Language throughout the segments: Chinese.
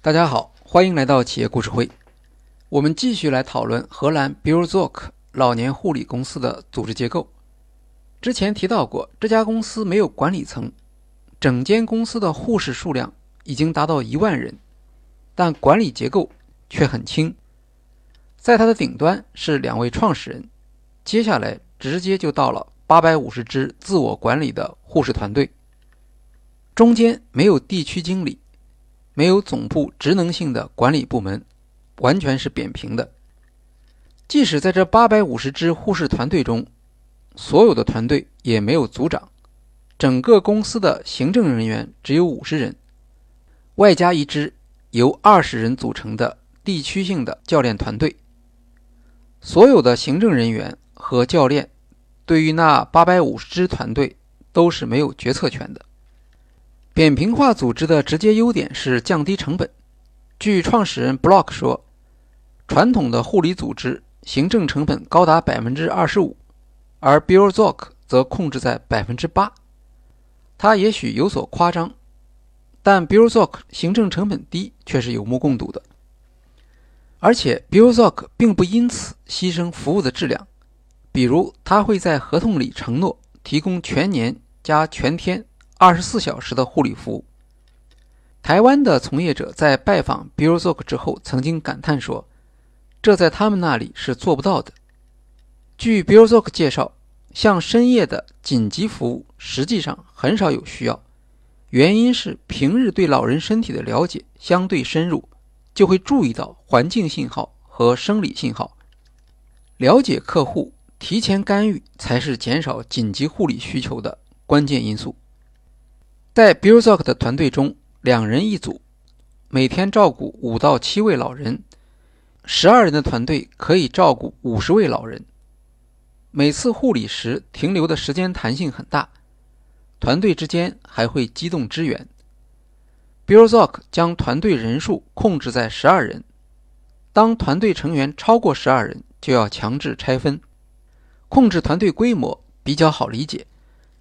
大家好，欢迎来到企业故事会。我们继续来讨论荷兰 b u r z o k 老年护理公司的组织结构。之前提到过，这家公司没有管理层，整间公司的护士数量已经达到一万人，但管理结构却很轻。在它的顶端是两位创始人，接下来直接就到了八百五十支自我管理的护士团队，中间没有地区经理。没有总部职能性的管理部门，完全是扁平的。即使在这八百五十支护士团队中，所有的团队也没有组长，整个公司的行政人员只有五十人，外加一支由二十人组成的地区性的教练团队。所有的行政人员和教练对于那八百五十支团队都是没有决策权的。扁平化组织的直接优点是降低成本。据创始人 Block 说，传统的护理组织行政成本高达百分之二十五，而 b i l z o k 则控制在百分之八。他也许有所夸张，但 b i l z o k 行政成本低却是有目共睹的。而且 b i l z o k 并不因此牺牲服务的质量，比如他会在合同里承诺提供全年加全天。二十四小时的护理服务。台湾的从业者在拜访 b i l z o k 之后，曾经感叹说：“这在他们那里是做不到的。”据 b i l z o k 介绍，像深夜的紧急服务实际上很少有需要，原因是平日对老人身体的了解相对深入，就会注意到环境信号和生理信号，了解客户，提前干预才是减少紧急护理需求的关键因素。在 b i l z o k 的团队中，两人一组，每天照顾五到七位老人。十二人的团队可以照顾五十位老人。每次护理时停留的时间弹性很大，团队之间还会机动支援。b i l z o k 将团队人数控制在十二人，当团队成员超过十二人，就要强制拆分。控制团队规模比较好理解，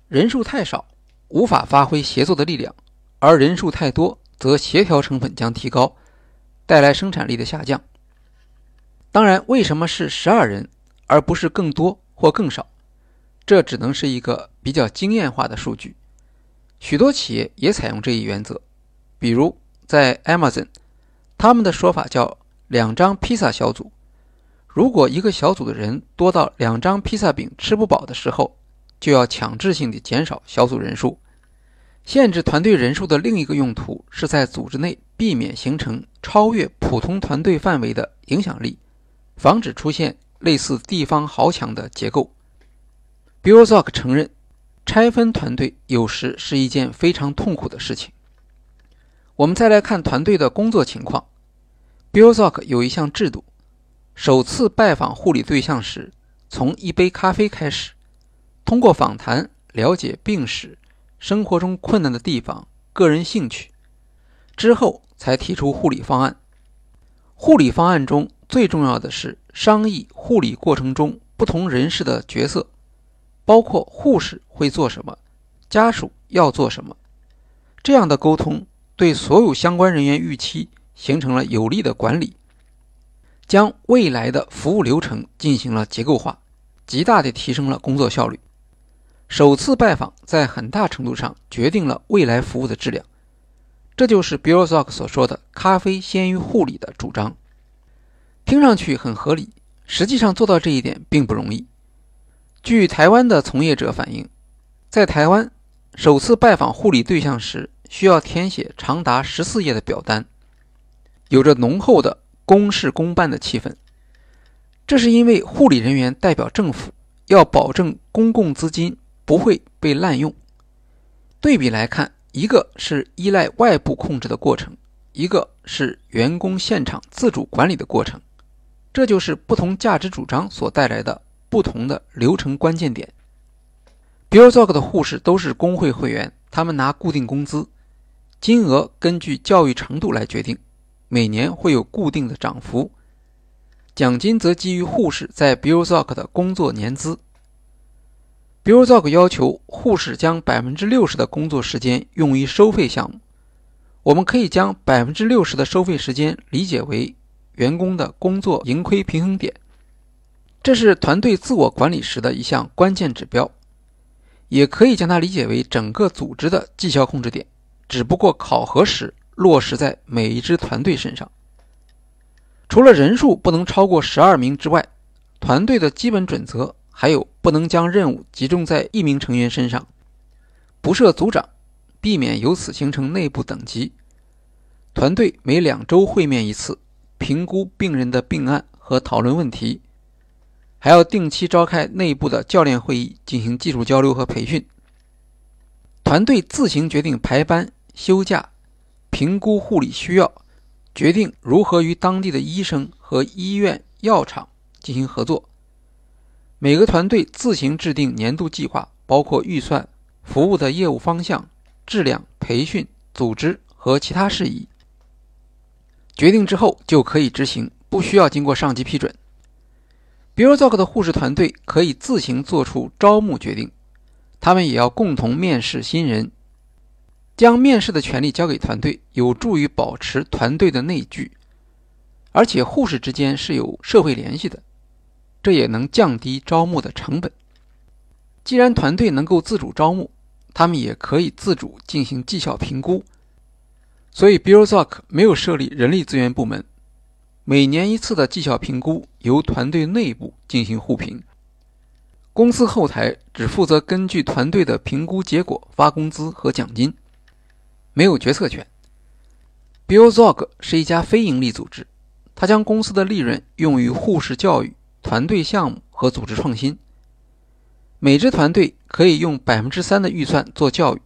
人数太少。无法发挥协作的力量，而人数太多，则协调成本将提高，带来生产力的下降。当然，为什么是十二人而不是更多或更少？这只能是一个比较经验化的数据。许多企业也采用这一原则，比如在 Amazon，他们的说法叫“两张披萨小组”。如果一个小组的人多到两张披萨饼吃不饱的时候，就要强制性的减少小组人数，限制团队人数的另一个用途是在组织内避免形成超越普通团队范围的影响力，防止出现类似地方豪强的结构。b i l z o k 承认，拆分团队有时是一件非常痛苦的事情。我们再来看团队的工作情况 b i l z o k 有一项制度：首次拜访护理对象时，从一杯咖啡开始。通过访谈了解病史、生活中困难的地方、个人兴趣，之后才提出护理方案。护理方案中最重要的是商议护理过程中不同人士的角色，包括护士会做什么，家属要做什么。这样的沟通对所有相关人员预期形成了有力的管理，将未来的服务流程进行了结构化，极大地提升了工作效率。首次拜访在很大程度上决定了未来服务的质量，这就是 b i l z o k 所说的“咖啡先于护理”的主张。听上去很合理，实际上做到这一点并不容易。据台湾的从业者反映，在台湾首次拜访护理对象时，需要填写长达十四页的表单，有着浓厚的公事公办的气氛。这是因为护理人员代表政府，要保证公共资金。不会被滥用。对比来看，一个是依赖外部控制的过程，一个是员工现场自主管理的过程，这就是不同价值主张所带来的不同的流程关键点。比如 z o k 的护士都是工会会员，他们拿固定工资，金额根据教育程度来决定，每年会有固定的涨幅，奖金则基于护士在 b i l z o k 的工作年资。比如 z o k 要求护士将百分之六十的工作时间用于收费项目，我们可以将百分之六十的收费时间理解为员工的工作盈亏平衡点，这是团队自我管理时的一项关键指标。也可以将它理解为整个组织的绩效控制点，只不过考核时落实在每一支团队身上。除了人数不能超过十二名之外，团队的基本准则还有不能将任务集中在一名成员身上，不设组长，避免由此形成内部等级。团队每两周会面一次，评估病人的病案和讨论问题。还要定期召开内部的教练会议，进行技术交流和培训。团队自行决定排班、休假，评估护理需要，决定如何与当地的医生和医院、药厂进行合作。每个团队自行制定年度计划，包括预算、服务的业务方向、质量、培训、组织和其他事宜。决定之后就可以执行，不需要经过上级批准。比如 z o k 的护士团队可以自行做出招募决定，他们也要共同面试新人，将面试的权利交给团队，有助于保持团队的内聚。而且护士之间是有社会联系的，这也能降低招募的成本。既然团队能够自主招募，他们也可以自主进行绩效评估。所以 b i r o z o k 没有设立人力资源部门。每年一次的绩效评估由团队内部进行互评，公司后台只负责根据团队的评估结果发工资和奖金，没有决策权。BioZog 是一家非营利组织，它将公司的利润用于护士教育、团队项目和组织创新。每支团队可以用百分之三的预算做教育，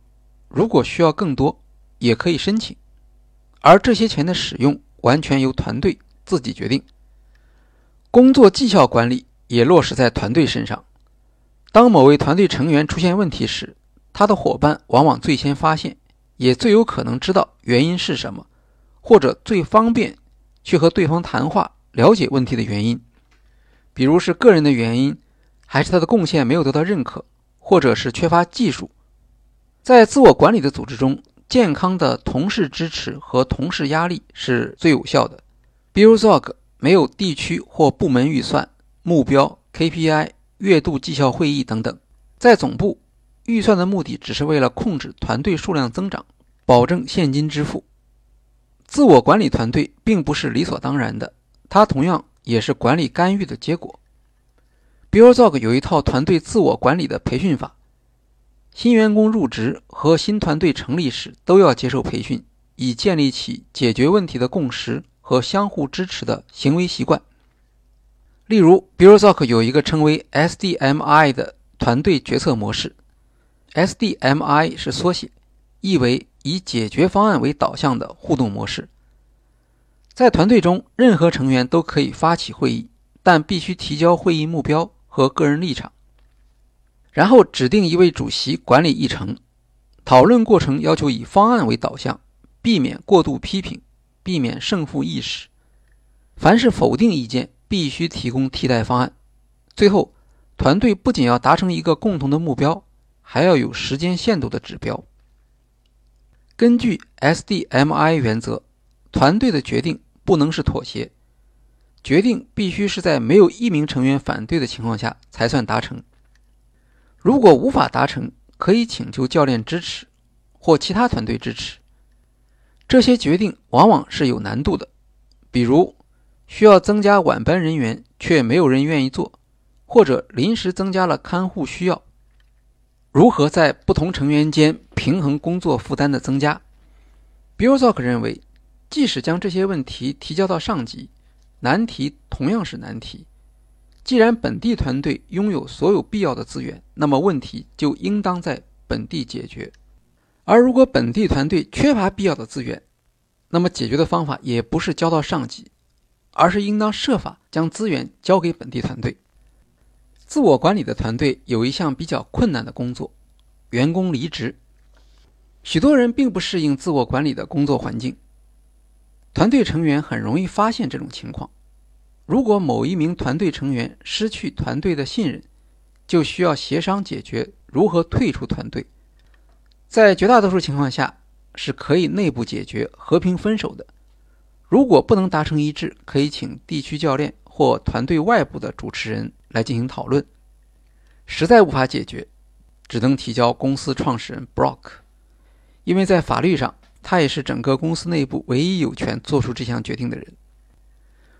如果需要更多，也可以申请，而这些钱的使用完全由团队。自己决定。工作绩效管理也落实在团队身上。当某位团队成员出现问题时，他的伙伴往往最先发现，也最有可能知道原因是什么，或者最方便去和对方谈话，了解问题的原因。比如是个人的原因，还是他的贡献没有得到认可，或者是缺乏技术。在自我管理的组织中，健康的同事支持和同事压力是最有效的。比如 Zog 没有地区或部门预算、目标、KPI、月度绩效会议等等，在总部，预算的目的只是为了控制团队数量增长，保证现金支付。自我管理团队并不是理所当然的，它同样也是管理干预的结果。比如 Zog 有一套团队自我管理的培训法，新员工入职和新团队成立时都要接受培训，以建立起解决问题的共识。和相互支持的行为习惯。例如 b i r o z o k 有一个称为 SDMI 的团队决策模式。SDMI 是缩写，意为以解决方案为导向的互动模式。在团队中，任何成员都可以发起会议，但必须提交会议目标和个人立场，然后指定一位主席管理议程。讨论过程要求以方案为导向，避免过度批评。避免胜负意识，凡是否定意见必须提供替代方案。最后，团队不仅要达成一个共同的目标，还要有时间限度的指标。根据 SDMI 原则，团队的决定不能是妥协，决定必须是在没有一名成员反对的情况下才算达成。如果无法达成，可以请求教练支持或其他团队支持。这些决定往往是有难度的，比如需要增加晚班人员却没有人愿意做，或者临时增加了看护需要。如何在不同成员间平衡工作负担的增加 b i l l z o k 认为，即使将这些问题提交到上级，难题同样是难题。既然本地团队拥有所有必要的资源，那么问题就应当在本地解决。而如果本地团队缺乏必要的资源，那么解决的方法也不是交到上级，而是应当设法将资源交给本地团队。自我管理的团队有一项比较困难的工作：员工离职。许多人并不适应自我管理的工作环境，团队成员很容易发现这种情况。如果某一名团队成员失去团队的信任，就需要协商解决如何退出团队。在绝大多数情况下，是可以内部解决、和平分手的。如果不能达成一致，可以请地区教练或团队外部的主持人来进行讨论。实在无法解决，只能提交公司创始人 Brock，因为在法律上，他也是整个公司内部唯一有权做出这项决定的人。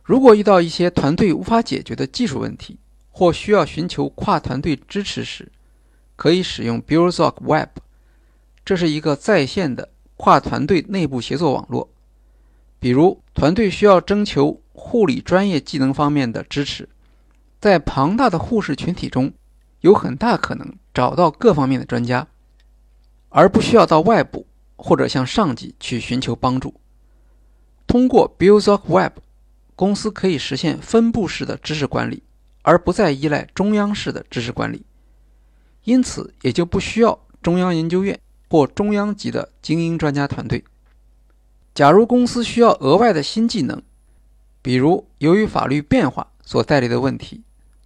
如果遇到一些团队无法解决的技术问题，或需要寻求跨团队支持时，可以使用 BuildZoc Web，这是一个在线的跨团队内部协作网络。比如，团队需要征求护理专业技能方面的支持，在庞大的护士群体中，有很大可能找到各方面的专家，而不需要到外部或者向上级去寻求帮助。通过 BuildZoc Web，公司可以实现分布式的知识管理，而不再依赖中央式的知识管理，因此也就不需要中央研究院或中央级的精英专家团队。假如公司需要额外的新技能，比如由于法律变化所带来的问题，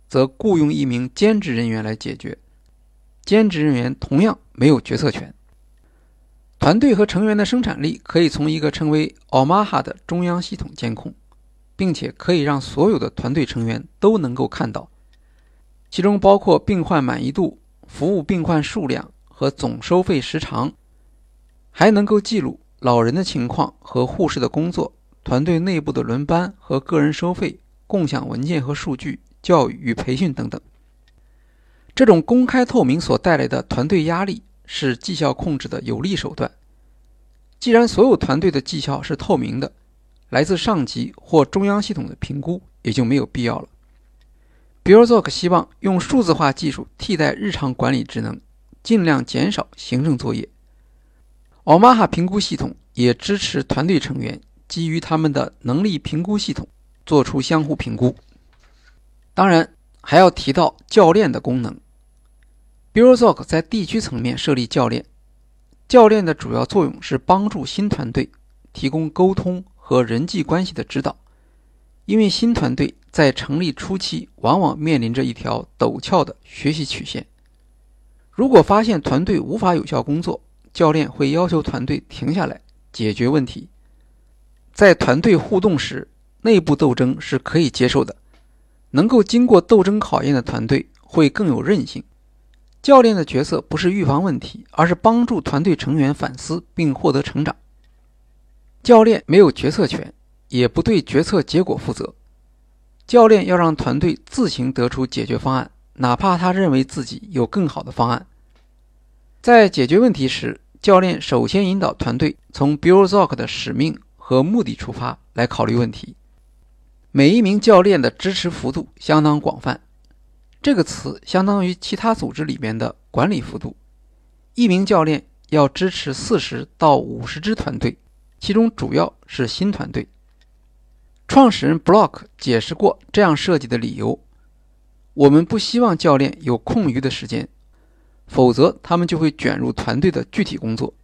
则雇佣一名兼职人员来解决。兼职人员同样没有决策权。团队和成员的生产力可以从一个称为 Omaha 的中央系统监控，并且可以让所有的团队成员都能够看到，其中包括病患满意度、服务病患数量和总收费时长，还能够记录。老人的情况和护士的工作、团队内部的轮班和个人收费、共享文件和数据、教育与培训等等。这种公开透明所带来的团队压力是绩效控制的有力手段。既然所有团队的绩效是透明的，来自上级或中央系统的评估也就没有必要了。比如 z o k 希望用数字化技术替代日常管理职能，尽量减少行政作业。Omaha 评估系统也支持团队成员基于他们的能力评估系统做出相互评估。当然，还要提到教练的功能。BuildZoc 在地区层面设立教练，教练的主要作用是帮助新团队提供沟通和人际关系的指导。因为新团队在成立初期往往面临着一条陡峭的学习曲线，如果发现团队无法有效工作，教练会要求团队停下来解决问题。在团队互动时，内部斗争是可以接受的。能够经过斗争考验的团队会更有韧性。教练的角色不是预防问题，而是帮助团队成员反思并获得成长。教练没有决策权，也不对决策结果负责。教练要让团队自行得出解决方案，哪怕他认为自己有更好的方案。在解决问题时，教练首先引导团队从 BuildZoc 的使命和目的出发来考虑问题。每一名教练的支持幅度相当广泛，这个词相当于其他组织里面的管理幅度。一名教练要支持四十到五十支团队，其中主要是新团队。创始人 Block 解释过这样设计的理由：我们不希望教练有空余的时间。否则，他们就会卷入团队的具体工作。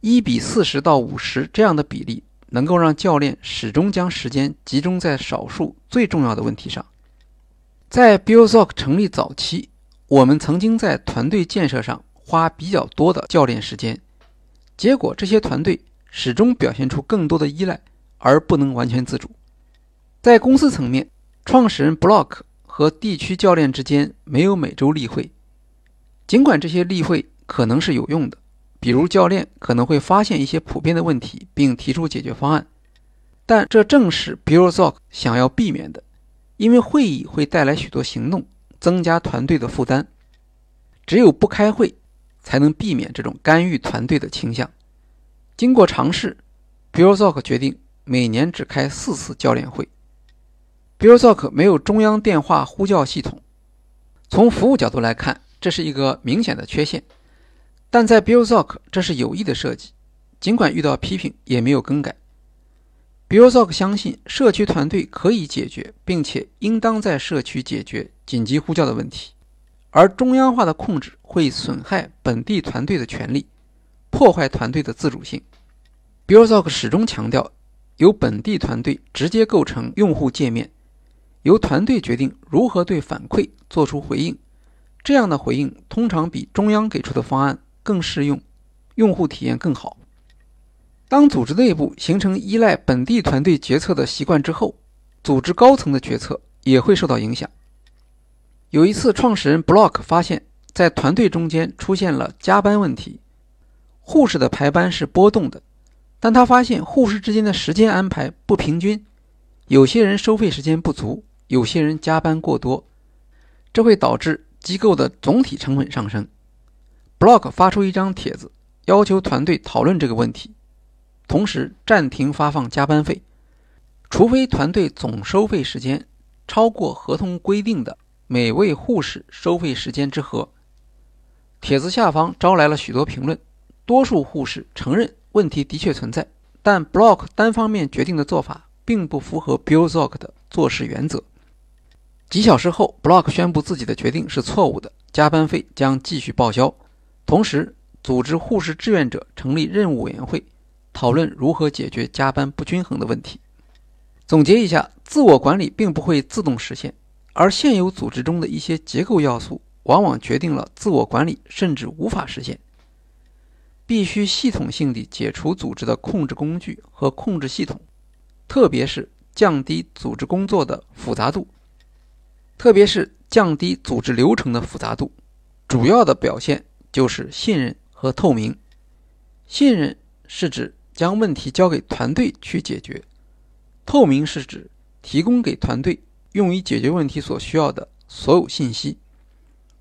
一比四十到五十这样的比例，能够让教练始终将时间集中在少数最重要的问题上。在 BuildZoc 成立早期，我们曾经在团队建设上花比较多的教练时间，结果这些团队始终表现出更多的依赖，而不能完全自主。在公司层面，创始人 Block 和地区教练之间没有每周例会。尽管这些例会可能是有用的，比如教练可能会发现一些普遍的问题并提出解决方案，但这正是 BuildZoc 想要避免的，因为会议会带来许多行动，增加团队的负担。只有不开会，才能避免这种干预团队的倾向。经过尝试，BuildZoc 决定每年只开四次教练会。Bilzok 没有中央电话呼叫系统，从服务角度来看。这是一个明显的缺陷，但在 Bilzok，这是有意的设计，尽管遇到批评也没有更改。BuildZoc 相信社区团队可以解决，并且应当在社区解决紧急呼叫的问题，而中央化的控制会损害本地团队的权利，破坏团队的自主性。BuildZoc 始终强调由本地团队直接构成用户界面，由团队决定如何对反馈做出回应。这样的回应通常比中央给出的方案更适用，用户体验更好。当组织内部形成依赖本地团队决策的习惯之后，组织高层的决策也会受到影响。有一次，创始人 Block 发现，在团队中间出现了加班问题，护士的排班是波动的，但他发现护士之间的时间安排不平均，有些人收费时间不足，有些人加班过多，这会导致机构的总体成本上升。Block 发出一张帖子，要求团队讨论这个问题。同时暂停发放加班费，除非团队总收费时间超过合同规定的每位护士收费时间之和。帖子下方招来了许多评论，多数护士承认问题的确存在，但 Block 单方面决定的做法并不符合 Bill Zork 的做事原则。几小时后，Block 宣布自己的决定是错误的，加班费将继续报销，同时组织护士志愿者成立任务委员会。讨论如何解决加班不均衡的问题。总结一下，自我管理并不会自动实现，而现有组织中的一些结构要素往往决定了自我管理甚至无法实现。必须系统性地解除组织的控制工具和控制系统，特别是降低组织工作的复杂度，特别是降低组织流程的复杂度。主要的表现就是信任和透明。信任是指。将问题交给团队去解决，透明是指提供给团队用于解决问题所需要的所有信息。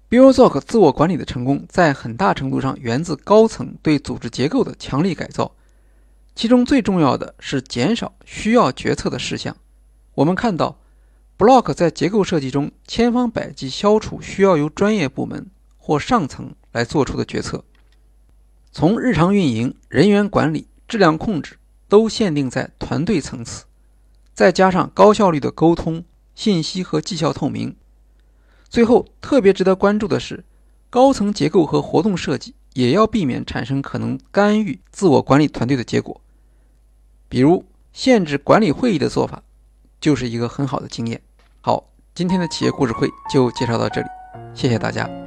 Bill Zork 自我管理的成功，在很大程度上源自高层对组织结构的强力改造，其中最重要的是减少需要决策的事项。我们看到，Block 在结构设计中千方百计消除需要由专业部门或上层来做出的决策，从日常运营、人员管理。质量控制都限定在团队层次，再加上高效率的沟通、信息和绩效透明。最后，特别值得关注的是，高层结构和活动设计也要避免产生可能干预自我管理团队的结果，比如限制管理会议的做法，就是一个很好的经验。好，今天的企业故事会就介绍到这里，谢谢大家。